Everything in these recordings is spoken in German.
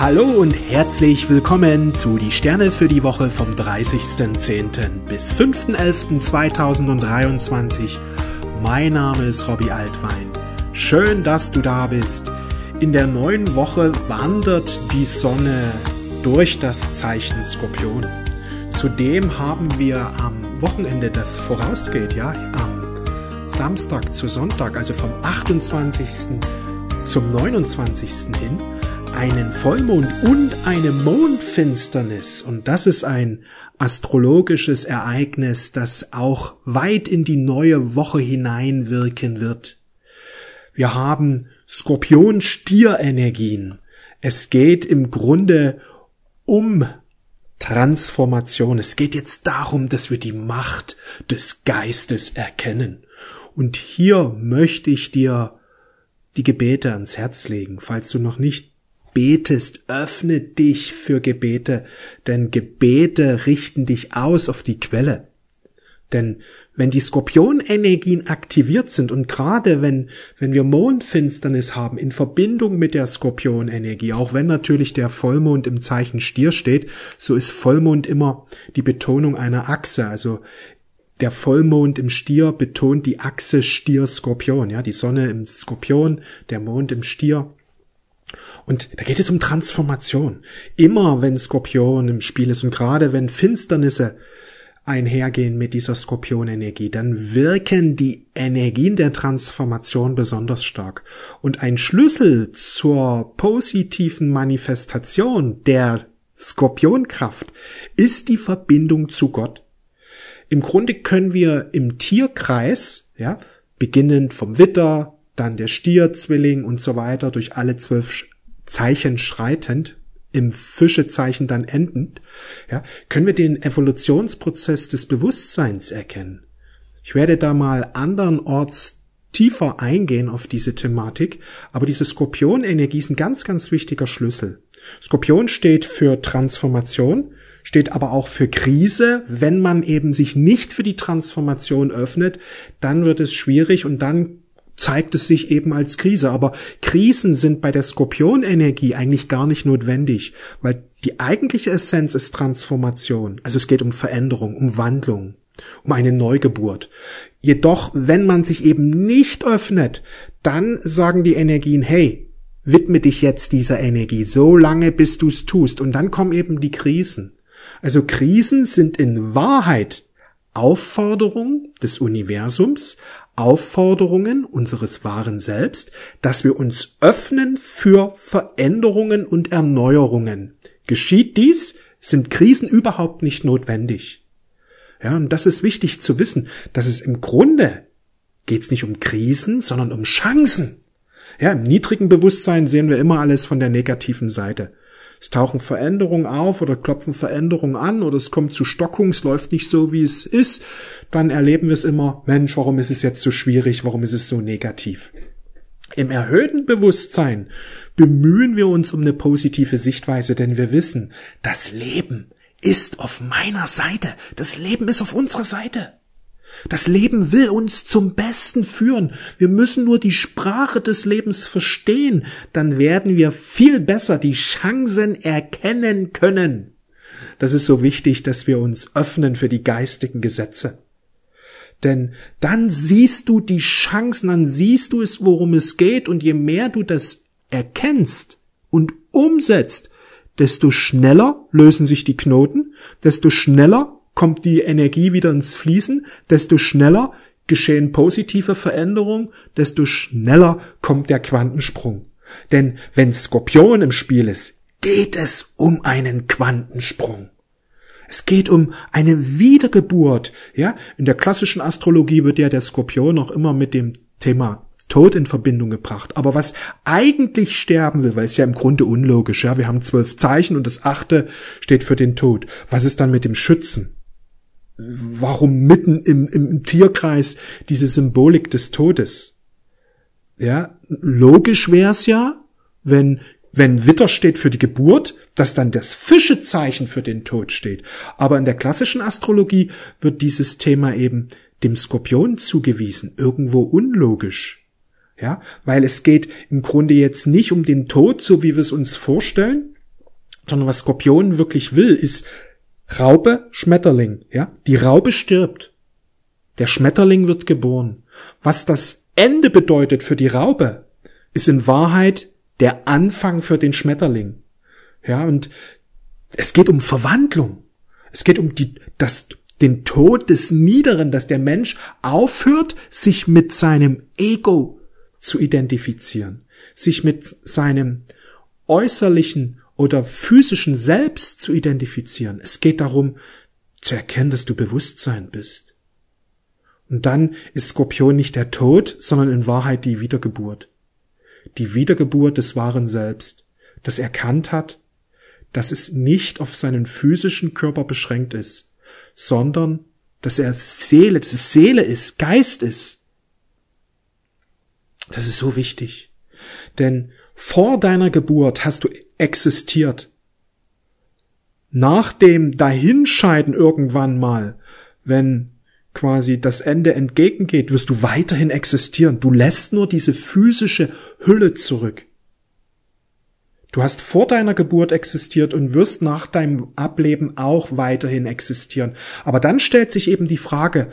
Hallo und herzlich willkommen zu Die Sterne für die Woche vom 30.10. bis 5.11.2023. Mein Name ist Robbie Altwein. Schön, dass du da bist. In der neuen Woche wandert die Sonne durch das Zeichen Skorpion. Zudem haben wir am Wochenende, das vorausgeht, ja, am Samstag zu Sonntag, also vom 28. zum 29. hin, einen Vollmond und eine Mondfinsternis. Und das ist ein astrologisches Ereignis, das auch weit in die neue Woche hineinwirken wird. Wir haben Skorpion-Stier-Energien. Es geht im Grunde um Transformation. Es geht jetzt darum, dass wir die Macht des Geistes erkennen. Und hier möchte ich dir die Gebete ans Herz legen, falls du noch nicht betest, öffne dich für Gebete, denn Gebete richten dich aus auf die Quelle. Denn wenn die Skorpionenergien aktiviert sind und gerade wenn, wenn wir Mondfinsternis haben in Verbindung mit der Skorpionenergie, auch wenn natürlich der Vollmond im Zeichen Stier steht, so ist Vollmond immer die Betonung einer Achse. Also der Vollmond im Stier betont die Achse Stier-Skorpion, ja, die Sonne im Skorpion, der Mond im Stier. Und da geht es um Transformation. Immer wenn Skorpion im Spiel ist und gerade wenn Finsternisse einhergehen mit dieser Skorpionenergie, dann wirken die Energien der Transformation besonders stark. Und ein Schlüssel zur positiven Manifestation der Skorpionkraft ist die Verbindung zu Gott. Im Grunde können wir im Tierkreis, ja, beginnend vom Witter, dann der Stierzwilling und so weiter durch alle zwölf Zeichen schreitend, im Fischezeichen dann endend, ja, können wir den Evolutionsprozess des Bewusstseins erkennen. Ich werde da mal andernorts tiefer eingehen auf diese Thematik, aber diese Skorpionenergie ist ein ganz, ganz wichtiger Schlüssel. Skorpion steht für Transformation, steht aber auch für Krise. Wenn man eben sich nicht für die Transformation öffnet, dann wird es schwierig und dann zeigt es sich eben als Krise. Aber Krisen sind bei der Skorpionenergie eigentlich gar nicht notwendig, weil die eigentliche Essenz ist Transformation. Also es geht um Veränderung, um Wandlung, um eine Neugeburt. Jedoch, wenn man sich eben nicht öffnet, dann sagen die Energien, hey, widme dich jetzt dieser Energie, so lange bis du es tust. Und dann kommen eben die Krisen. Also Krisen sind in Wahrheit Aufforderung des Universums, Aufforderungen unseres wahren Selbst, dass wir uns öffnen für Veränderungen und Erneuerungen. Geschieht dies, sind Krisen überhaupt nicht notwendig. Ja, und das ist wichtig zu wissen, dass es im Grunde geht's nicht um Krisen, sondern um Chancen. Ja, im niedrigen Bewusstsein sehen wir immer alles von der negativen Seite. Es tauchen Veränderungen auf oder klopfen Veränderungen an oder es kommt zu Stockung, es läuft nicht so, wie es ist, dann erleben wir es immer, Mensch, warum ist es jetzt so schwierig, warum ist es so negativ? Im erhöhten Bewusstsein bemühen wir uns um eine positive Sichtweise, denn wir wissen, das Leben ist auf meiner Seite. Das Leben ist auf unserer Seite. Das Leben will uns zum Besten führen. Wir müssen nur die Sprache des Lebens verstehen, dann werden wir viel besser die Chancen erkennen können. Das ist so wichtig, dass wir uns öffnen für die geistigen Gesetze. Denn dann siehst du die Chancen, dann siehst du es, worum es geht, und je mehr du das erkennst und umsetzt, desto schneller lösen sich die Knoten, desto schneller kommt die Energie wieder ins Fließen, desto schneller geschehen positive Veränderungen, desto schneller kommt der Quantensprung. Denn wenn Skorpion im Spiel ist, geht es um einen Quantensprung. Es geht um eine Wiedergeburt. Ja, in der klassischen Astrologie wird ja der Skorpion noch immer mit dem Thema Tod in Verbindung gebracht. Aber was eigentlich sterben will, weil es ja im Grunde unlogisch, ja, wir haben zwölf Zeichen und das achte steht für den Tod. Was ist dann mit dem Schützen? Warum mitten im, im Tierkreis diese Symbolik des Todes? Ja, logisch wär's ja, wenn wenn Witter steht für die Geburt, dass dann das Fischezeichen für den Tod steht. Aber in der klassischen Astrologie wird dieses Thema eben dem Skorpion zugewiesen, irgendwo unlogisch. Ja, weil es geht im Grunde jetzt nicht um den Tod, so wie wir es uns vorstellen, Sondern was Skorpion wirklich will, ist Raupe, Schmetterling, ja? Die Raupe stirbt. Der Schmetterling wird geboren. Was das Ende bedeutet für die Raupe, ist in Wahrheit der Anfang für den Schmetterling. Ja, und es geht um Verwandlung. Es geht um die, das, den Tod des Niederen, dass der Mensch aufhört, sich mit seinem Ego zu identifizieren, sich mit seinem äußerlichen oder physischen Selbst zu identifizieren. Es geht darum, zu erkennen, dass du Bewusstsein bist. Und dann ist Skorpion nicht der Tod, sondern in Wahrheit die Wiedergeburt. Die Wiedergeburt des wahren Selbst, das erkannt hat, dass es nicht auf seinen physischen Körper beschränkt ist, sondern dass er Seele, dass es Seele ist, Geist ist. Das ist so wichtig. Denn vor deiner Geburt hast du existiert. Nach dem Dahinscheiden irgendwann mal, wenn quasi das Ende entgegengeht, wirst du weiterhin existieren. Du lässt nur diese physische Hülle zurück. Du hast vor deiner Geburt existiert und wirst nach deinem Ableben auch weiterhin existieren. Aber dann stellt sich eben die Frage,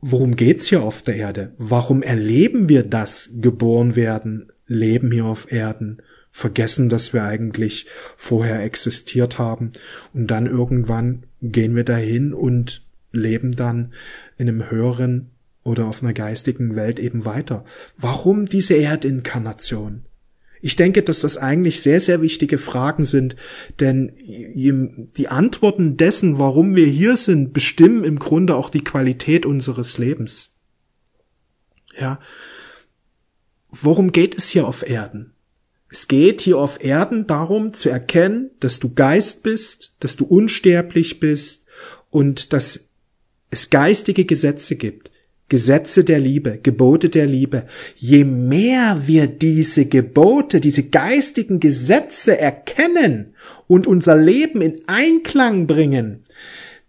worum geht's hier auf der Erde? Warum erleben wir das geboren werden, Leben hier auf Erden? Vergessen, dass wir eigentlich vorher existiert haben und dann irgendwann gehen wir dahin und leben dann in einem höheren oder auf einer geistigen Welt eben weiter. Warum diese Erdinkarnation? Ich denke, dass das eigentlich sehr, sehr wichtige Fragen sind, denn die Antworten dessen, warum wir hier sind, bestimmen im Grunde auch die Qualität unseres Lebens. Ja. Worum geht es hier auf Erden? Es geht hier auf Erden darum zu erkennen, dass du Geist bist, dass du unsterblich bist und dass es geistige Gesetze gibt, Gesetze der Liebe, Gebote der Liebe. Je mehr wir diese Gebote, diese geistigen Gesetze erkennen und unser Leben in Einklang bringen,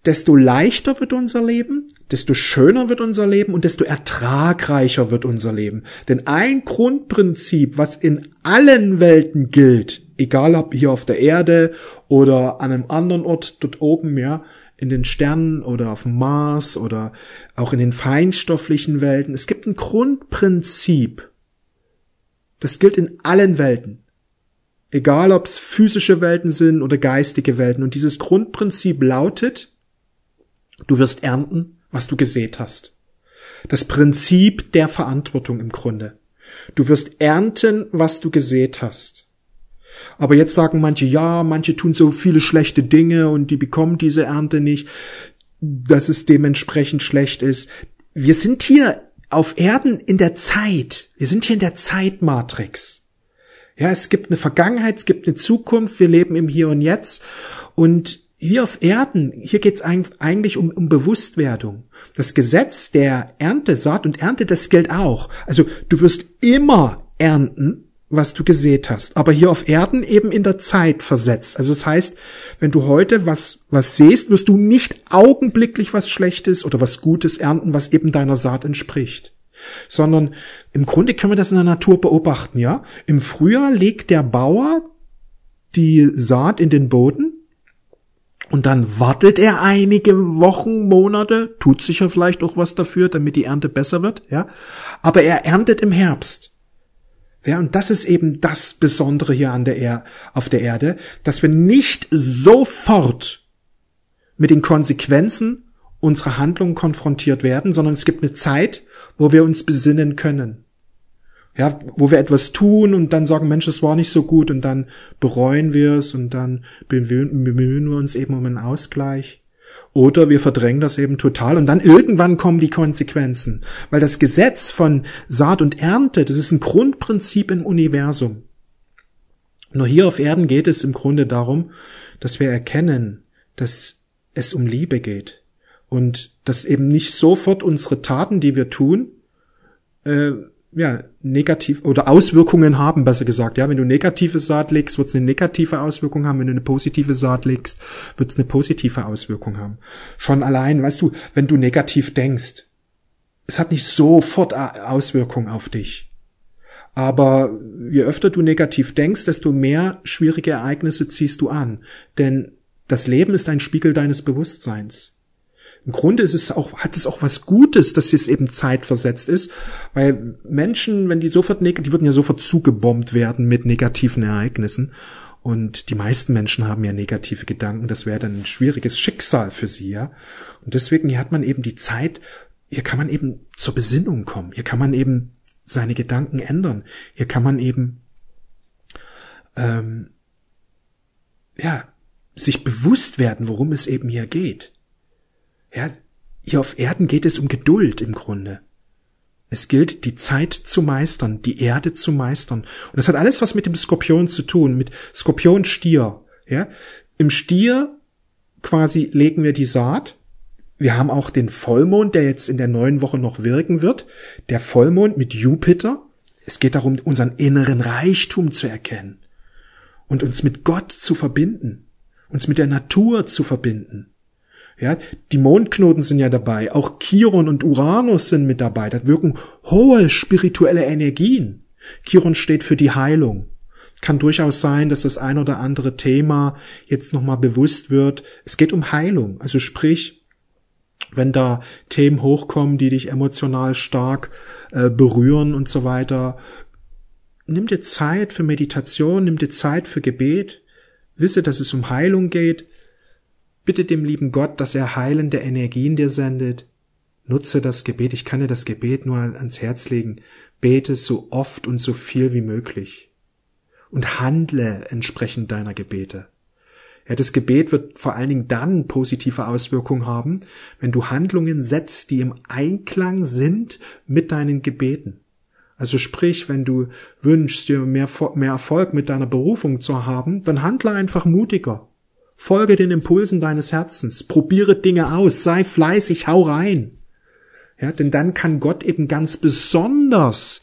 desto leichter wird unser Leben, desto schöner wird unser Leben und desto ertragreicher wird unser Leben. Denn ein Grundprinzip, was in allen Welten gilt, egal ob hier auf der Erde oder an einem anderen Ort dort oben, ja, in den Sternen oder auf dem Mars oder auch in den feinstofflichen Welten. Es gibt ein Grundprinzip. Das gilt in allen Welten. Egal ob es physische Welten sind oder geistige Welten. Und dieses Grundprinzip lautet, du wirst ernten, was du gesät hast. Das Prinzip der Verantwortung im Grunde. Du wirst ernten, was du gesät hast. Aber jetzt sagen manche, ja, manche tun so viele schlechte Dinge und die bekommen diese Ernte nicht, dass es dementsprechend schlecht ist. Wir sind hier auf Erden in der Zeit. Wir sind hier in der Zeitmatrix. Ja, es gibt eine Vergangenheit, es gibt eine Zukunft, wir leben im Hier und Jetzt und hier auf Erden, hier geht's eigentlich um, um Bewusstwerdung. Das Gesetz der Ernte, Saat und Ernte, das gilt auch. Also du wirst immer ernten, was du gesät hast. Aber hier auf Erden eben in der Zeit versetzt. Also das heißt, wenn du heute was, was sähst, wirst du nicht augenblicklich was Schlechtes oder was Gutes ernten, was eben deiner Saat entspricht. Sondern im Grunde können wir das in der Natur beobachten, ja. Im Frühjahr legt der Bauer die Saat in den Boden und dann wartet er einige Wochen, Monate, tut sicher vielleicht auch was dafür, damit die Ernte besser wird, ja. Aber er erntet im Herbst. Ja, und das ist eben das Besondere hier an der er auf der Erde, dass wir nicht sofort mit den Konsequenzen unserer Handlungen konfrontiert werden, sondern es gibt eine Zeit, wo wir uns besinnen können. Ja, wo wir etwas tun und dann sagen, Mensch, es war nicht so gut und dann bereuen wir es und dann bemühen, bemühen wir uns eben um einen Ausgleich. Oder wir verdrängen das eben total und dann irgendwann kommen die Konsequenzen. Weil das Gesetz von Saat und Ernte, das ist ein Grundprinzip im Universum. Nur hier auf Erden geht es im Grunde darum, dass wir erkennen, dass es um Liebe geht. Und dass eben nicht sofort unsere Taten, die wir tun, äh, ja, negativ oder Auswirkungen haben, besser gesagt. Ja, wenn du negative Saat legst, wird es eine negative Auswirkung haben. Wenn du eine positive Saat legst, wird es eine positive Auswirkung haben. Schon allein, weißt du, wenn du negativ denkst, es hat nicht sofort Auswirkungen auf dich. Aber je öfter du negativ denkst, desto mehr schwierige Ereignisse ziehst du an. Denn das Leben ist ein Spiegel deines Bewusstseins. Im Grunde ist es auch, hat es auch was Gutes, dass es eben zeitversetzt ist, weil Menschen, wenn die sofort negativ, die würden ja sofort zugebombt werden mit negativen Ereignissen. Und die meisten Menschen haben ja negative Gedanken. Das wäre dann ein schwieriges Schicksal für sie, ja. Und deswegen hier hat man eben die Zeit, hier kann man eben zur Besinnung kommen. Hier kann man eben seine Gedanken ändern. Hier kann man eben, ähm, ja, sich bewusst werden, worum es eben hier geht. Ja, hier auf Erden geht es um Geduld im Grunde. Es gilt, die Zeit zu meistern, die Erde zu meistern. Und das hat alles was mit dem Skorpion zu tun, mit Skorpion Stier. Ja, im Stier quasi legen wir die Saat. Wir haben auch den Vollmond, der jetzt in der neuen Woche noch wirken wird. Der Vollmond mit Jupiter. Es geht darum, unseren inneren Reichtum zu erkennen und uns mit Gott zu verbinden, uns mit der Natur zu verbinden. Ja, die Mondknoten sind ja dabei, auch Chiron und Uranus sind mit dabei. Da wirken hohe spirituelle Energien. Chiron steht für die Heilung. Kann durchaus sein, dass das ein oder andere Thema jetzt nochmal bewusst wird. Es geht um Heilung. Also sprich, wenn da Themen hochkommen, die dich emotional stark äh, berühren und so weiter, nimm dir Zeit für Meditation, nimm dir Zeit für Gebet. Wisse, dass es um Heilung geht Bitte dem lieben Gott, dass er heilende Energien dir sendet. Nutze das Gebet. Ich kann dir das Gebet nur ans Herz legen. Bete so oft und so viel wie möglich. Und handle entsprechend deiner Gebete. Ja, das Gebet wird vor allen Dingen dann positive Auswirkungen haben, wenn du Handlungen setzt, die im Einklang sind mit deinen Gebeten. Also sprich, wenn du wünschst, dir mehr, mehr Erfolg mit deiner Berufung zu haben, dann handle einfach mutiger. Folge den Impulsen deines Herzens. Probiere Dinge aus. Sei fleißig. Hau rein. Ja, denn dann kann Gott eben ganz besonders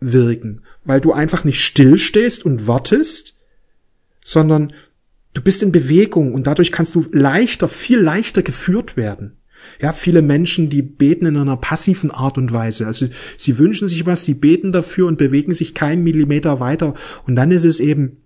wirken, weil du einfach nicht stillstehst und wartest, sondern du bist in Bewegung und dadurch kannst du leichter, viel leichter geführt werden. Ja, viele Menschen, die beten in einer passiven Art und Weise. Also sie wünschen sich was, sie beten dafür und bewegen sich keinen Millimeter weiter. Und dann ist es eben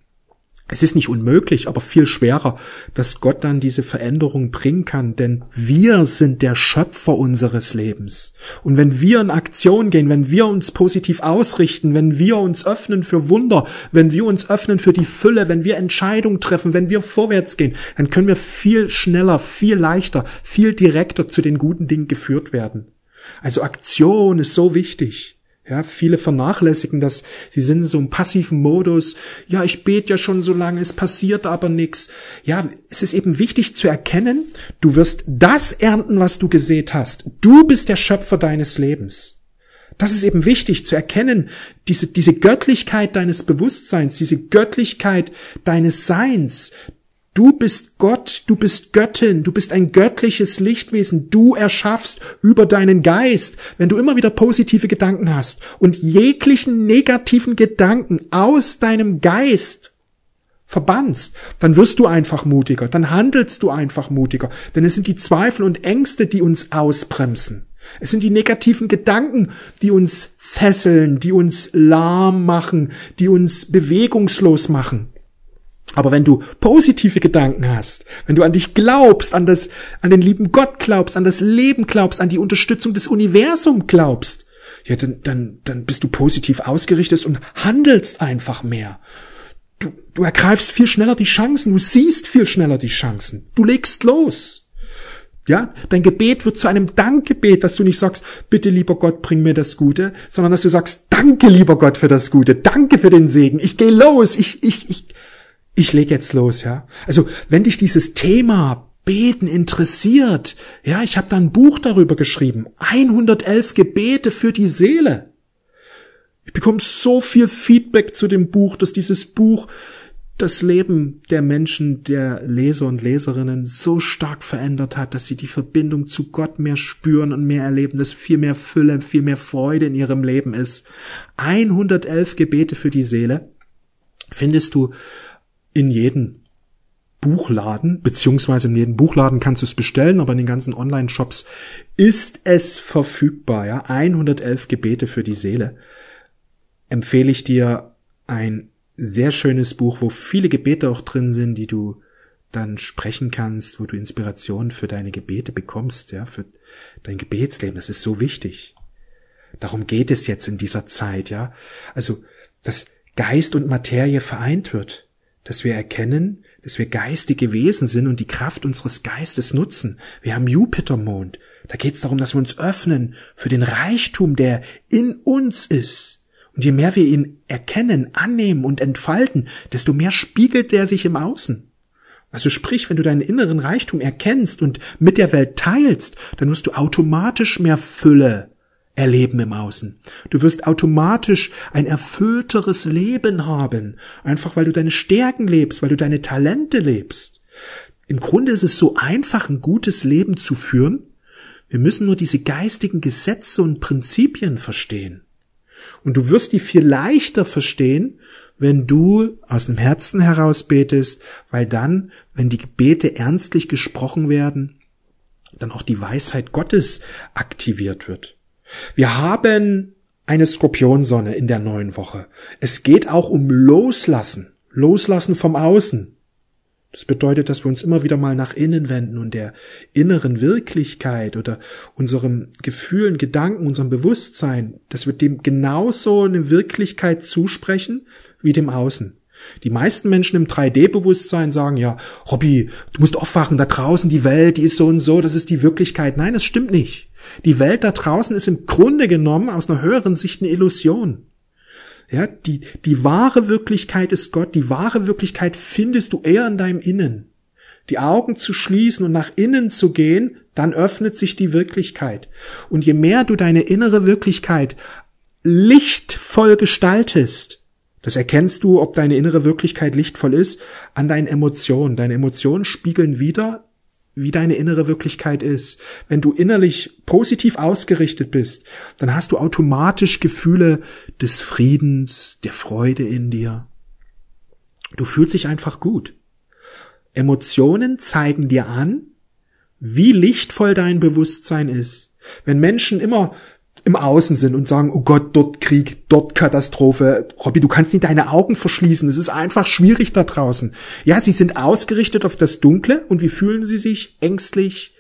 es ist nicht unmöglich, aber viel schwerer, dass Gott dann diese Veränderung bringen kann, denn wir sind der Schöpfer unseres Lebens. Und wenn wir in Aktion gehen, wenn wir uns positiv ausrichten, wenn wir uns öffnen für Wunder, wenn wir uns öffnen für die Fülle, wenn wir Entscheidungen treffen, wenn wir vorwärts gehen, dann können wir viel schneller, viel leichter, viel direkter zu den guten Dingen geführt werden. Also Aktion ist so wichtig. Ja, viele vernachlässigen das. Sie sind in so einem passiven Modus. Ja, ich bete ja schon so lange, es passiert aber nichts. Ja, es ist eben wichtig zu erkennen, du wirst das ernten, was du gesät hast. Du bist der Schöpfer deines Lebens. Das ist eben wichtig zu erkennen, diese, diese Göttlichkeit deines Bewusstseins, diese Göttlichkeit deines Seins. Du bist Gott, du bist Göttin, du bist ein göttliches Lichtwesen, du erschaffst über deinen Geist, wenn du immer wieder positive Gedanken hast und jeglichen negativen Gedanken aus deinem Geist verbannst, dann wirst du einfach mutiger, dann handelst du einfach mutiger, denn es sind die Zweifel und Ängste, die uns ausbremsen. Es sind die negativen Gedanken, die uns fesseln, die uns lahm machen, die uns bewegungslos machen. Aber wenn du positive Gedanken hast, wenn du an dich glaubst, an das, an den lieben Gott glaubst, an das Leben glaubst, an die Unterstützung des Universums glaubst, ja, dann, dann, dann bist du positiv ausgerichtet und handelst einfach mehr. Du, du ergreifst viel schneller die Chancen, du siehst viel schneller die Chancen, du legst los. Ja, dein Gebet wird zu einem Dankgebet, dass du nicht sagst, bitte lieber Gott, bring mir das Gute, sondern dass du sagst, danke lieber Gott für das Gute, danke für den Segen, ich gehe los, ich, ich, ich, ich leg jetzt los, ja. Also, wenn dich dieses Thema Beten interessiert, ja, ich habe da ein Buch darüber geschrieben, 111 Gebete für die Seele. Ich bekomme so viel Feedback zu dem Buch, dass dieses Buch das Leben der Menschen, der Leser und Leserinnen so stark verändert hat, dass sie die Verbindung zu Gott mehr spüren und mehr erleben, dass viel mehr Fülle, viel mehr Freude in ihrem Leben ist. 111 Gebete für die Seele findest du in jeden Buchladen, beziehungsweise in jedem Buchladen kannst du es bestellen, aber in den ganzen Online-Shops ist es verfügbar, ja. 111 Gebete für die Seele. empfehle ich dir ein sehr schönes Buch, wo viele Gebete auch drin sind, die du dann sprechen kannst, wo du Inspiration für deine Gebete bekommst, ja, für dein Gebetsleben. Das ist so wichtig. Darum geht es jetzt in dieser Zeit, ja. Also, dass Geist und Materie vereint wird, dass wir erkennen, dass wir geistige Wesen sind und die Kraft unseres Geistes nutzen. Wir haben Jupitermond. Da geht es darum, dass wir uns öffnen für den Reichtum, der in uns ist. Und je mehr wir ihn erkennen, annehmen und entfalten, desto mehr spiegelt er sich im Außen. Also sprich, wenn du deinen inneren Reichtum erkennst und mit der Welt teilst, dann wirst du automatisch mehr Fülle erleben im Außen. Du wirst automatisch ein erfüllteres Leben haben, einfach weil du deine Stärken lebst, weil du deine Talente lebst. Im Grunde ist es so einfach, ein gutes Leben zu führen. Wir müssen nur diese geistigen Gesetze und Prinzipien verstehen. Und du wirst die viel leichter verstehen, wenn du aus dem Herzen heraus betest, weil dann, wenn die Gebete ernstlich gesprochen werden, dann auch die Weisheit Gottes aktiviert wird. Wir haben eine Skorpionsonne in der neuen Woche. Es geht auch um Loslassen. Loslassen vom Außen. Das bedeutet, dass wir uns immer wieder mal nach innen wenden und der inneren Wirklichkeit oder unseren Gefühlen, Gedanken, unserem Bewusstsein, dass wir dem genauso eine Wirklichkeit zusprechen wie dem Außen. Die meisten Menschen im 3D-Bewusstsein sagen ja, Robby, du musst aufwachen, da draußen die Welt, die ist so und so, das ist die Wirklichkeit. Nein, das stimmt nicht. Die Welt da draußen ist im Grunde genommen aus einer höheren Sicht eine Illusion. Ja, die, die wahre Wirklichkeit ist Gott. Die wahre Wirklichkeit findest du eher in deinem Innen. Die Augen zu schließen und nach innen zu gehen, dann öffnet sich die Wirklichkeit. Und je mehr du deine innere Wirklichkeit lichtvoll gestaltest, das erkennst du, ob deine innere Wirklichkeit lichtvoll ist, an deinen Emotionen. Deine Emotionen spiegeln wieder, wie deine innere Wirklichkeit ist. Wenn du innerlich positiv ausgerichtet bist, dann hast du automatisch Gefühle des Friedens, der Freude in dir. Du fühlst dich einfach gut. Emotionen zeigen dir an, wie lichtvoll dein Bewusstsein ist. Wenn Menschen immer im Außen sind und sagen, oh Gott, dort Krieg, dort Katastrophe. Robby, du kannst nicht deine Augen verschließen. Es ist einfach schwierig da draußen. Ja, sie sind ausgerichtet auf das Dunkle und wie fühlen sie sich? Ängstlich,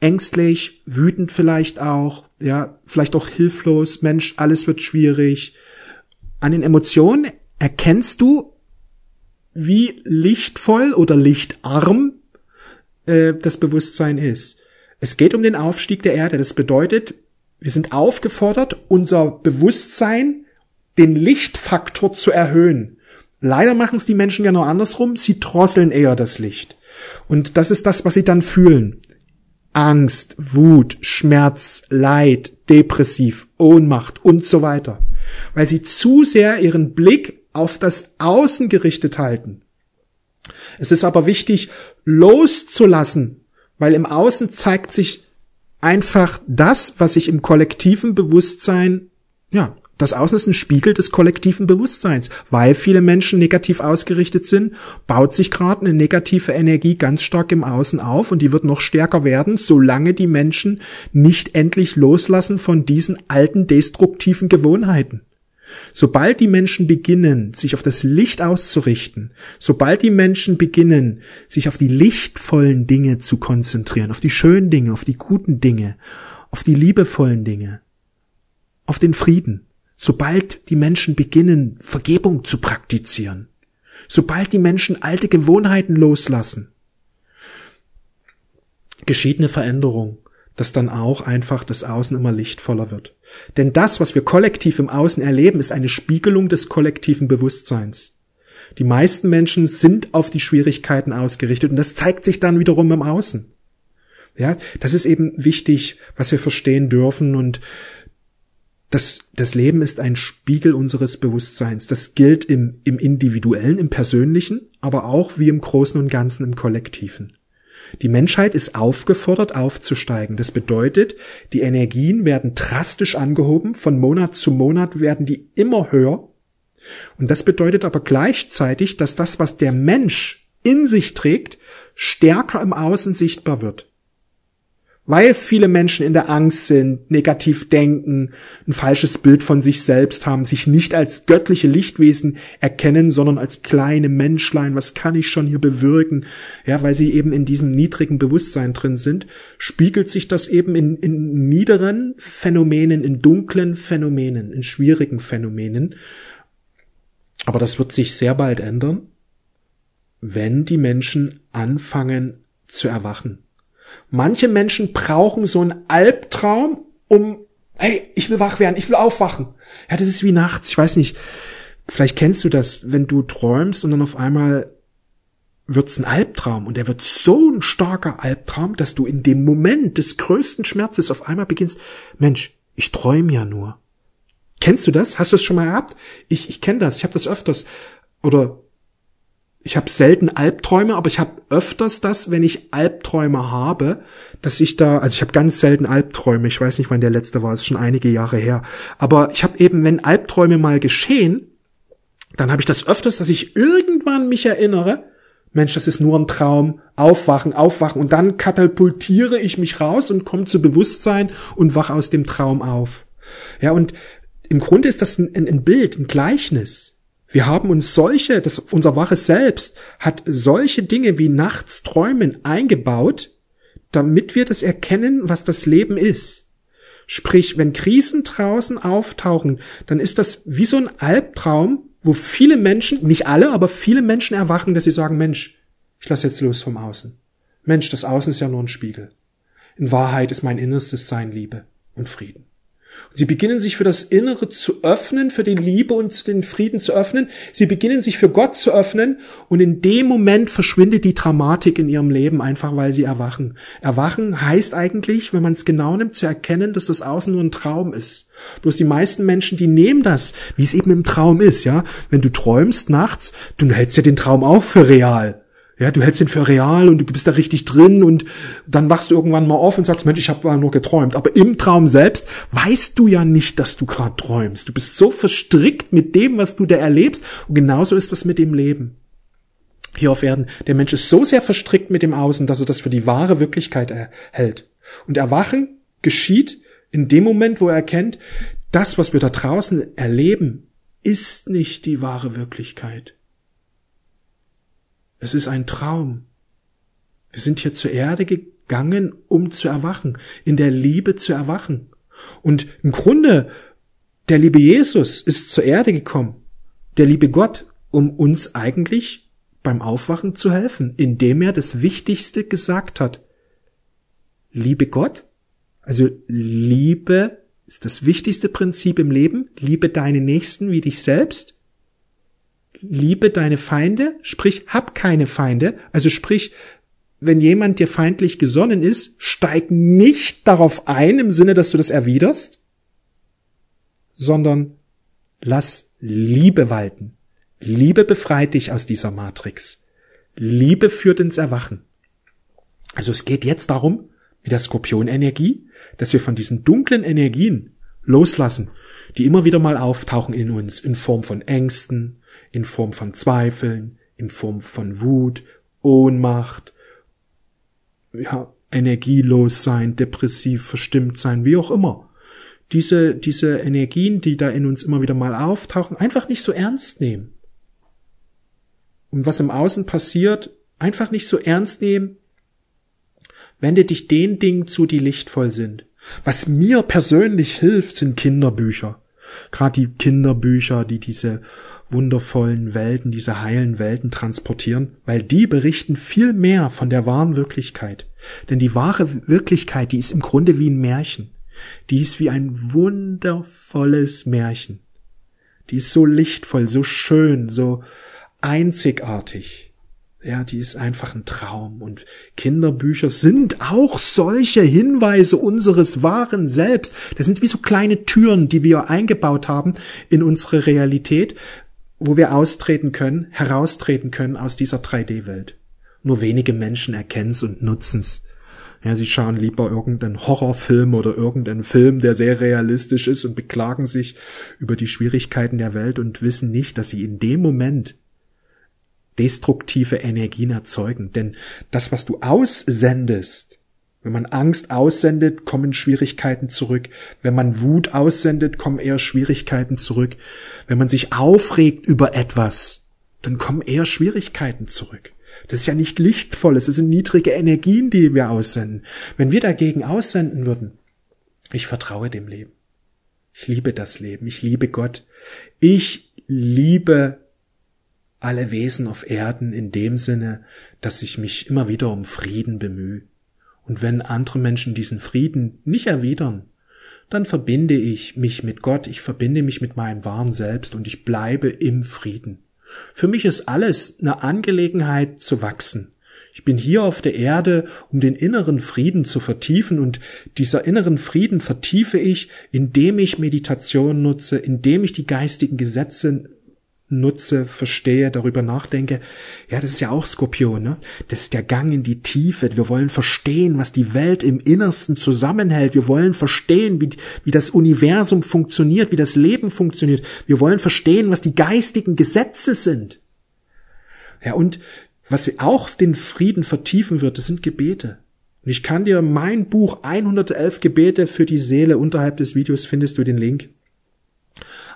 ängstlich, wütend vielleicht auch, ja, vielleicht auch hilflos. Mensch, alles wird schwierig. An den Emotionen erkennst du, wie lichtvoll oder lichtarm äh, das Bewusstsein ist. Es geht um den Aufstieg der Erde. Das bedeutet, wir sind aufgefordert, unser Bewusstsein, den Lichtfaktor zu erhöhen. Leider machen es die Menschen noch andersrum, sie drosseln eher das Licht. Und das ist das, was sie dann fühlen. Angst, Wut, Schmerz, Leid, depressiv, Ohnmacht und so weiter. Weil sie zu sehr ihren Blick auf das Außen gerichtet halten. Es ist aber wichtig, loszulassen, weil im Außen zeigt sich einfach das, was sich im kollektiven Bewusstsein, ja, das Außen ist ein Spiegel des kollektiven Bewusstseins. Weil viele Menschen negativ ausgerichtet sind, baut sich gerade eine negative Energie ganz stark im Außen auf und die wird noch stärker werden, solange die Menschen nicht endlich loslassen von diesen alten destruktiven Gewohnheiten. Sobald die Menschen beginnen, sich auf das Licht auszurichten, sobald die Menschen beginnen, sich auf die lichtvollen Dinge zu konzentrieren, auf die schönen Dinge, auf die guten Dinge, auf die liebevollen Dinge, auf den Frieden, sobald die Menschen beginnen, Vergebung zu praktizieren, sobald die Menschen alte Gewohnheiten loslassen, geschieht eine Veränderung dass dann auch einfach das Außen immer lichtvoller wird. Denn das, was wir kollektiv im Außen erleben, ist eine Spiegelung des kollektiven Bewusstseins. Die meisten Menschen sind auf die Schwierigkeiten ausgerichtet und das zeigt sich dann wiederum im Außen. Ja, das ist eben wichtig, was wir verstehen dürfen und das, das Leben ist ein Spiegel unseres Bewusstseins. Das gilt im, im Individuellen, im Persönlichen, aber auch wie im Großen und Ganzen im Kollektiven. Die Menschheit ist aufgefordert, aufzusteigen. Das bedeutet, die Energien werden drastisch angehoben, von Monat zu Monat werden die immer höher. Und das bedeutet aber gleichzeitig, dass das, was der Mensch in sich trägt, stärker im Außen sichtbar wird. Weil viele Menschen in der Angst sind, negativ denken, ein falsches Bild von sich selbst haben, sich nicht als göttliche Lichtwesen erkennen, sondern als kleine Menschlein, was kann ich schon hier bewirken? Ja, weil sie eben in diesem niedrigen Bewusstsein drin sind, spiegelt sich das eben in, in niederen Phänomenen, in dunklen Phänomenen, in schwierigen Phänomenen. Aber das wird sich sehr bald ändern, wenn die Menschen anfangen zu erwachen Manche Menschen brauchen so einen Albtraum, um, hey, ich will wach werden, ich will aufwachen. Ja, das ist wie nachts, ich weiß nicht, vielleicht kennst du das, wenn du träumst und dann auf einmal wird's ein Albtraum und der wird so ein starker Albtraum, dass du in dem Moment des größten Schmerzes auf einmal beginnst, Mensch, ich träume ja nur. Kennst du das? Hast du es schon mal gehabt? Ich, ich kenne das, ich habe das öfters. Oder ich habe selten Albträume, aber ich habe öfters das, wenn ich Albträume habe, dass ich da, also ich habe ganz selten Albträume, ich weiß nicht, wann der letzte war, ist schon einige Jahre her, aber ich habe eben, wenn Albträume mal geschehen, dann habe ich das öfters, dass ich irgendwann mich erinnere, Mensch, das ist nur ein Traum, aufwachen, aufwachen und dann katapultiere ich mich raus und komme zu Bewusstsein und wach aus dem Traum auf. Ja, und im Grunde ist das ein, ein Bild, ein Gleichnis. Wir haben uns solche, das, unser waches Selbst hat solche Dinge wie nachts träumen eingebaut, damit wir das erkennen, was das Leben ist. Sprich, wenn Krisen draußen auftauchen, dann ist das wie so ein Albtraum, wo viele Menschen, nicht alle, aber viele Menschen erwachen, dass sie sagen, Mensch, ich lasse jetzt los vom Außen. Mensch, das Außen ist ja nur ein Spiegel. In Wahrheit ist mein Innerstes Sein Liebe und Frieden. Sie beginnen sich für das Innere zu öffnen, für die Liebe und den Frieden zu öffnen. Sie beginnen sich für Gott zu öffnen und in dem Moment verschwindet die Dramatik in ihrem Leben einfach, weil sie erwachen. Erwachen heißt eigentlich, wenn man es genau nimmt, zu erkennen, dass das Außen nur ein Traum ist. Bloß die meisten Menschen, die nehmen das, wie es eben im Traum ist, ja. Wenn du träumst nachts, du hältst ja den Traum auch für real. Ja, du hältst ihn für real und du bist da richtig drin und dann wachst du irgendwann mal auf und sagst, Mensch, ich habe nur geträumt. Aber im Traum selbst weißt du ja nicht, dass du gerade träumst. Du bist so verstrickt mit dem, was du da erlebst. Und genauso ist das mit dem Leben. Hier auf Erden. Der Mensch ist so sehr verstrickt mit dem Außen, dass er das für die wahre Wirklichkeit erhält. Und Erwachen geschieht in dem Moment, wo er erkennt, das, was wir da draußen erleben, ist nicht die wahre Wirklichkeit. Es ist ein Traum. Wir sind hier zur Erde gegangen, um zu erwachen, in der Liebe zu erwachen. Und im Grunde, der liebe Jesus ist zur Erde gekommen, der liebe Gott, um uns eigentlich beim Aufwachen zu helfen, indem er das Wichtigste gesagt hat. Liebe Gott, also Liebe ist das wichtigste Prinzip im Leben, liebe deine Nächsten wie dich selbst liebe deine Feinde, sprich, hab keine Feinde, also sprich, wenn jemand dir feindlich gesonnen ist, steig nicht darauf ein im Sinne, dass du das erwiderst, sondern lass Liebe walten. Liebe befreit dich aus dieser Matrix. Liebe führt ins Erwachen. Also es geht jetzt darum, mit der Skorpionenergie, dass wir von diesen dunklen Energien loslassen, die immer wieder mal auftauchen in uns in Form von Ängsten, in Form von Zweifeln, in Form von Wut, Ohnmacht, ja, energielos sein, depressiv verstimmt sein, wie auch immer. Diese, diese Energien, die da in uns immer wieder mal auftauchen, einfach nicht so ernst nehmen. Und was im Außen passiert, einfach nicht so ernst nehmen. Wende dich den Dingen zu, die lichtvoll sind. Was mir persönlich hilft, sind Kinderbücher. Gerade die Kinderbücher, die diese wundervollen Welten, diese heilen Welten transportieren, weil die berichten viel mehr von der wahren Wirklichkeit. Denn die wahre Wirklichkeit, die ist im Grunde wie ein Märchen. Die ist wie ein wundervolles Märchen. Die ist so lichtvoll, so schön, so einzigartig. Ja, die ist einfach ein Traum. Und Kinderbücher sind auch solche Hinweise unseres wahren Selbst. Das sind wie so kleine Türen, die wir eingebaut haben in unsere Realität, wo wir austreten können, heraustreten können aus dieser 3D-Welt. Nur wenige Menschen erkennen's und nutzen's. Ja, sie schauen lieber irgendeinen Horrorfilm oder irgendeinen Film, der sehr realistisch ist und beklagen sich über die Schwierigkeiten der Welt und wissen nicht, dass sie in dem Moment destruktive Energien erzeugen. Denn das, was du aussendest, Wenn man Angst aussendet, kommen Schwierigkeiten zurück. Wenn man Wut aussendet, kommen eher Schwierigkeiten zurück. Wenn man sich aufregt über etwas, dann kommen eher Schwierigkeiten zurück. Das ist ja nicht lichtvoll, es sind niedrige Energien, die wir aussenden. Wenn wir dagegen aussenden würden, ich vertraue dem Leben. Ich liebe das Leben, ich liebe Gott. Ich liebe alle Wesen auf Erden in dem Sinne, dass ich mich immer wieder um Frieden bemühe. Und wenn andere Menschen diesen Frieden nicht erwidern, dann verbinde ich mich mit Gott, ich verbinde mich mit meinem wahren Selbst und ich bleibe im Frieden. Für mich ist alles eine Angelegenheit zu wachsen. Ich bin hier auf der Erde, um den inneren Frieden zu vertiefen und dieser inneren Frieden vertiefe ich, indem ich Meditation nutze, indem ich die geistigen Gesetze nutze, verstehe, darüber nachdenke. Ja, das ist ja auch Skorpion, ne? Das ist der Gang in die Tiefe. Wir wollen verstehen, was die Welt im Innersten zusammenhält. Wir wollen verstehen, wie, wie das Universum funktioniert, wie das Leben funktioniert. Wir wollen verstehen, was die geistigen Gesetze sind. Ja, und was auch den Frieden vertiefen wird, das sind Gebete. Und ich kann dir mein Buch 111 Gebete für die Seele unterhalb des Videos findest du den Link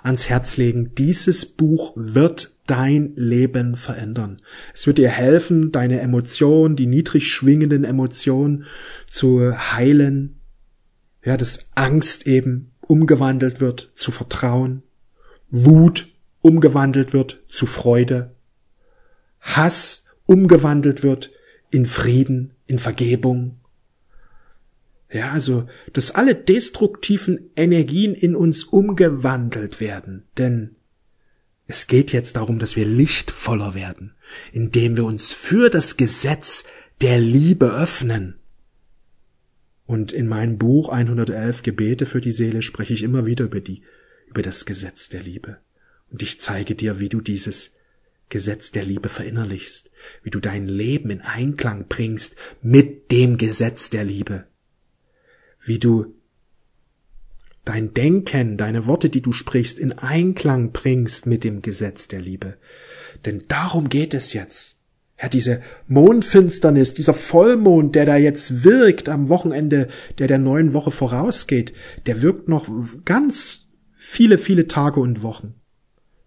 ans Herz legen. Dieses Buch wird dein Leben verändern. Es wird dir helfen, deine Emotionen, die niedrig schwingenden Emotionen zu heilen. Ja, dass Angst eben umgewandelt wird zu Vertrauen, Wut umgewandelt wird zu Freude, Hass umgewandelt wird in Frieden, in Vergebung, ja, also, dass alle destruktiven Energien in uns umgewandelt werden. Denn es geht jetzt darum, dass wir lichtvoller werden, indem wir uns für das Gesetz der Liebe öffnen. Und in meinem Buch 111 Gebete für die Seele spreche ich immer wieder über die, über das Gesetz der Liebe. Und ich zeige dir, wie du dieses Gesetz der Liebe verinnerlichst, wie du dein Leben in Einklang bringst mit dem Gesetz der Liebe wie du dein Denken, deine Worte, die du sprichst, in Einklang bringst mit dem Gesetz der Liebe. Denn darum geht es jetzt. Ja, diese Mondfinsternis, dieser Vollmond, der da jetzt wirkt am Wochenende, der der neuen Woche vorausgeht, der wirkt noch ganz viele, viele Tage und Wochen.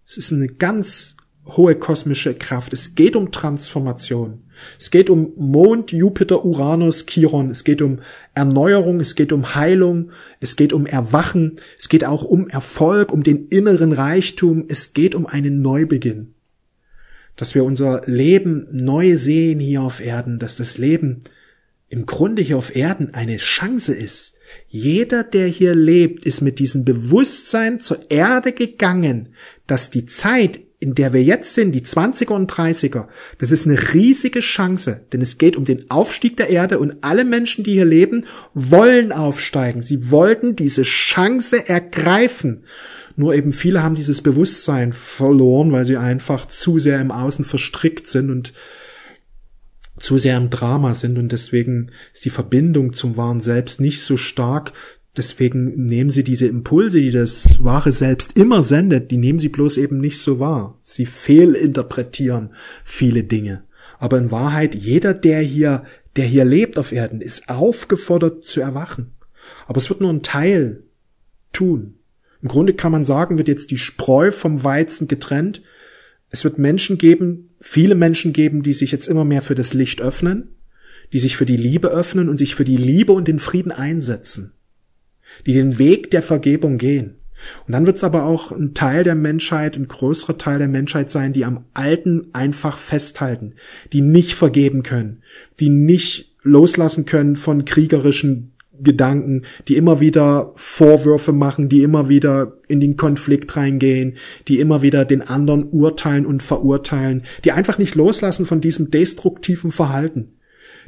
Es ist eine ganz hohe kosmische Kraft. Es geht um Transformation. Es geht um Mond, Jupiter, Uranus, Chiron. Es geht um Erneuerung. Es geht um Heilung. Es geht um Erwachen. Es geht auch um Erfolg, um den inneren Reichtum. Es geht um einen Neubeginn. Dass wir unser Leben neu sehen hier auf Erden, dass das Leben im Grunde hier auf Erden eine Chance ist. Jeder, der hier lebt, ist mit diesem Bewusstsein zur Erde gegangen, dass die Zeit, in der wir jetzt sind, die 20er und 30er, das ist eine riesige Chance, denn es geht um den Aufstieg der Erde und alle Menschen, die hier leben, wollen aufsteigen. Sie wollten diese Chance ergreifen. Nur eben viele haben dieses Bewusstsein verloren, weil sie einfach zu sehr im Außen verstrickt sind und zu sehr im Drama sind und deswegen ist die Verbindung zum wahren Selbst nicht so stark, Deswegen nehmen sie diese Impulse, die das wahre Selbst immer sendet, die nehmen sie bloß eben nicht so wahr. Sie fehlinterpretieren viele Dinge. Aber in Wahrheit, jeder, der hier, der hier lebt auf Erden, ist aufgefordert zu erwachen. Aber es wird nur ein Teil tun. Im Grunde kann man sagen, wird jetzt die Spreu vom Weizen getrennt. Es wird Menschen geben, viele Menschen geben, die sich jetzt immer mehr für das Licht öffnen, die sich für die Liebe öffnen und sich für die Liebe und den Frieden einsetzen die den Weg der Vergebung gehen. Und dann wird es aber auch ein Teil der Menschheit, ein größerer Teil der Menschheit sein, die am Alten einfach festhalten, die nicht vergeben können, die nicht loslassen können von kriegerischen Gedanken, die immer wieder Vorwürfe machen, die immer wieder in den Konflikt reingehen, die immer wieder den anderen urteilen und verurteilen, die einfach nicht loslassen von diesem destruktiven Verhalten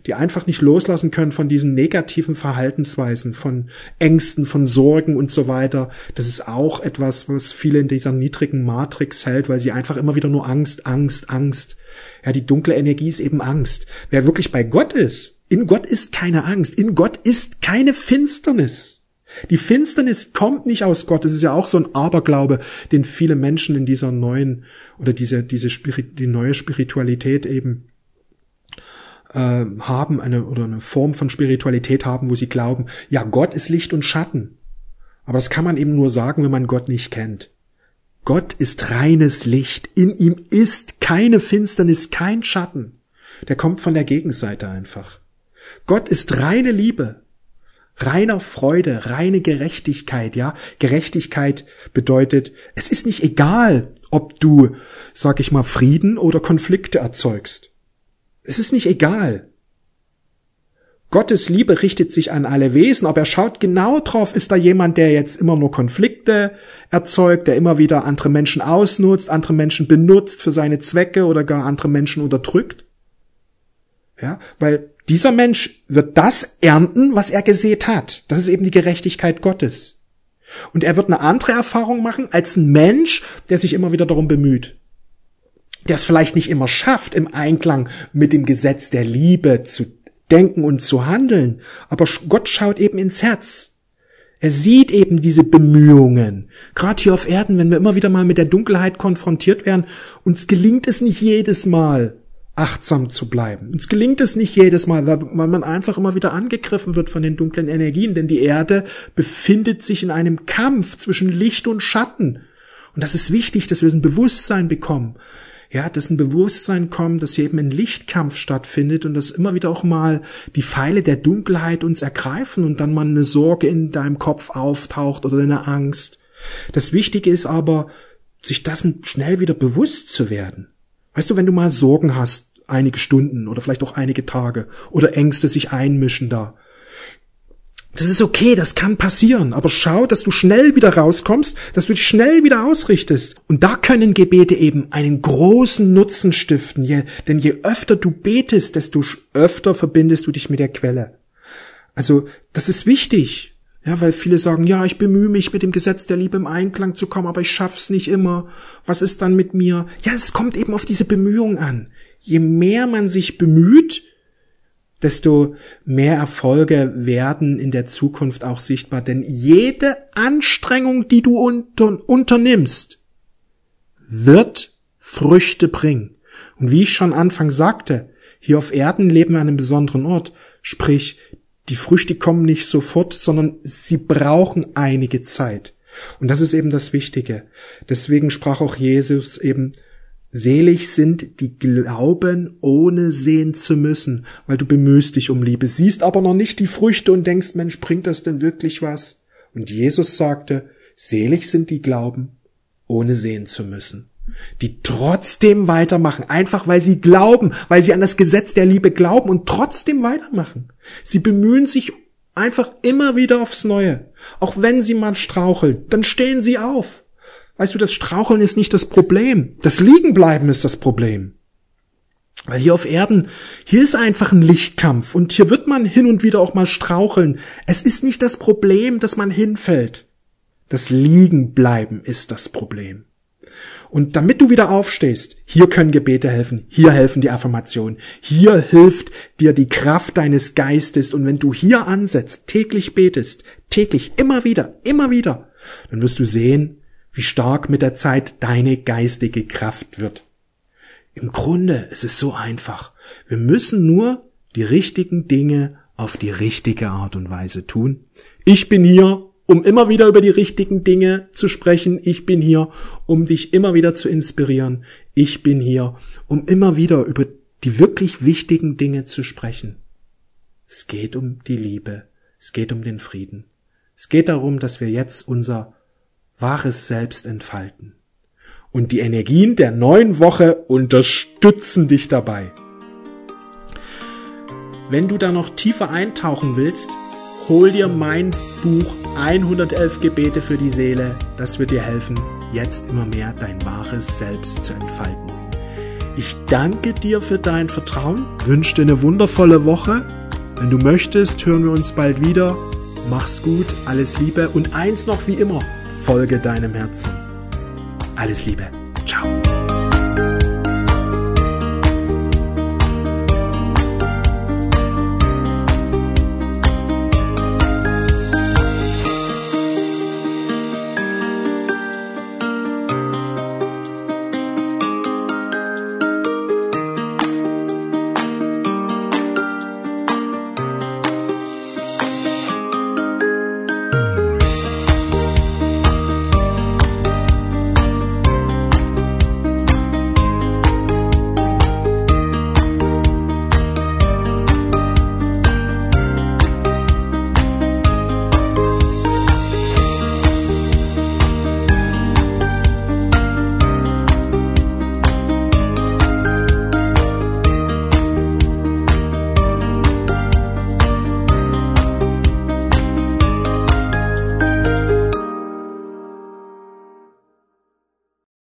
die einfach nicht loslassen können von diesen negativen Verhaltensweisen, von Ängsten, von Sorgen und so weiter. Das ist auch etwas, was viele in dieser niedrigen Matrix hält, weil sie einfach immer wieder nur Angst, Angst, Angst. Ja, die dunkle Energie ist eben Angst. Wer wirklich bei Gott ist, in Gott ist keine Angst, in Gott ist keine Finsternis. Die Finsternis kommt nicht aus Gott. Das ist ja auch so ein Aberglaube, den viele Menschen in dieser neuen oder diese, diese Spirit, die neue Spiritualität eben äh, haben, eine oder eine Form von Spiritualität haben, wo sie glauben, ja, Gott ist Licht und Schatten. Aber das kann man eben nur sagen, wenn man Gott nicht kennt. Gott ist reines Licht. In ihm ist keine Finsternis, kein Schatten. Der kommt von der Gegenseite einfach. Gott ist reine Liebe, reiner Freude, reine Gerechtigkeit, ja. Gerechtigkeit bedeutet, es ist nicht egal, ob du, sag ich mal, Frieden oder Konflikte erzeugst. Es ist nicht egal. Gottes Liebe richtet sich an alle Wesen, aber er schaut genau drauf, ist da jemand, der jetzt immer nur Konflikte erzeugt, der immer wieder andere Menschen ausnutzt, andere Menschen benutzt für seine Zwecke oder gar andere Menschen unterdrückt? Ja, weil dieser Mensch wird das ernten, was er gesät hat. Das ist eben die Gerechtigkeit Gottes. Und er wird eine andere Erfahrung machen als ein Mensch, der sich immer wieder darum bemüht. Der es vielleicht nicht immer schafft, im Einklang mit dem Gesetz der Liebe zu denken und zu handeln. Aber Gott schaut eben ins Herz. Er sieht eben diese Bemühungen. Gerade hier auf Erden, wenn wir immer wieder mal mit der Dunkelheit konfrontiert werden, uns gelingt es nicht jedes Mal, achtsam zu bleiben. Uns gelingt es nicht jedes Mal, weil man einfach immer wieder angegriffen wird von den dunklen Energien, denn die Erde befindet sich in einem Kampf zwischen Licht und Schatten. Und das ist wichtig, dass wir ein Bewusstsein bekommen. Ja, dass ein Bewusstsein kommt, dass hier eben ein Lichtkampf stattfindet und dass immer wieder auch mal die Pfeile der Dunkelheit uns ergreifen und dann mal eine Sorge in deinem Kopf auftaucht oder eine Angst. Das Wichtige ist aber, sich dessen schnell wieder bewusst zu werden. Weißt du, wenn du mal Sorgen hast, einige Stunden oder vielleicht auch einige Tage oder Ängste sich einmischen da. Das ist okay, das kann passieren, aber schau, dass du schnell wieder rauskommst, dass du dich schnell wieder ausrichtest. Und da können Gebete eben einen großen Nutzen stiften, je, denn je öfter du betest, desto öfter verbindest du dich mit der Quelle. Also, das ist wichtig. Ja, weil viele sagen, ja, ich bemühe mich, mit dem Gesetz der Liebe im Einklang zu kommen, aber ich schaff's nicht immer. Was ist dann mit mir? Ja, es kommt eben auf diese Bemühung an. Je mehr man sich bemüht, desto mehr Erfolge werden in der Zukunft auch sichtbar. Denn jede Anstrengung, die du unter unternimmst, wird Früchte bringen. Und wie ich schon Anfang sagte, hier auf Erden leben wir an einem besonderen Ort. Sprich, die Früchte kommen nicht sofort, sondern sie brauchen einige Zeit. Und das ist eben das Wichtige. Deswegen sprach auch Jesus eben, selig sind die glauben, ohne sehen zu müssen, weil du bemühst dich um Liebe, siehst aber noch nicht die Früchte und denkst, Mensch, bringt das denn wirklich was? Und Jesus sagte, selig sind die glauben, ohne sehen zu müssen die trotzdem weitermachen, einfach weil sie glauben, weil sie an das Gesetz der Liebe glauben und trotzdem weitermachen. Sie bemühen sich einfach immer wieder aufs Neue. Auch wenn sie mal straucheln, dann stehen sie auf. Weißt du, das Straucheln ist nicht das Problem. Das Liegenbleiben ist das Problem. Weil hier auf Erden, hier ist einfach ein Lichtkampf und hier wird man hin und wieder auch mal straucheln. Es ist nicht das Problem, dass man hinfällt. Das Liegenbleiben ist das Problem. Und damit du wieder aufstehst, hier können Gebete helfen, hier helfen die Affirmationen, hier hilft dir die Kraft deines Geistes und wenn du hier ansetzt, täglich betest, täglich, immer wieder, immer wieder, dann wirst du sehen, wie stark mit der Zeit deine geistige Kraft wird. Im Grunde ist es so einfach. Wir müssen nur die richtigen Dinge auf die richtige Art und Weise tun. Ich bin hier, um immer wieder über die richtigen Dinge zu sprechen. Ich bin hier, um dich immer wieder zu inspirieren. Ich bin hier, um immer wieder über die wirklich wichtigen Dinge zu sprechen. Es geht um die Liebe. Es geht um den Frieden. Es geht darum, dass wir jetzt unser wahres Selbst entfalten. Und die Energien der neuen Woche unterstützen dich dabei. Wenn du da noch tiefer eintauchen willst, hol dir mein Buch 111 Gebete für die Seele. Das wird dir helfen, jetzt immer mehr dein wahres Selbst zu entfalten. Ich danke dir für dein Vertrauen, wünsche dir eine wundervolle Woche. Wenn du möchtest, hören wir uns bald wieder. Mach's gut, alles Liebe und eins noch wie immer, folge deinem Herzen. Alles Liebe. Ciao.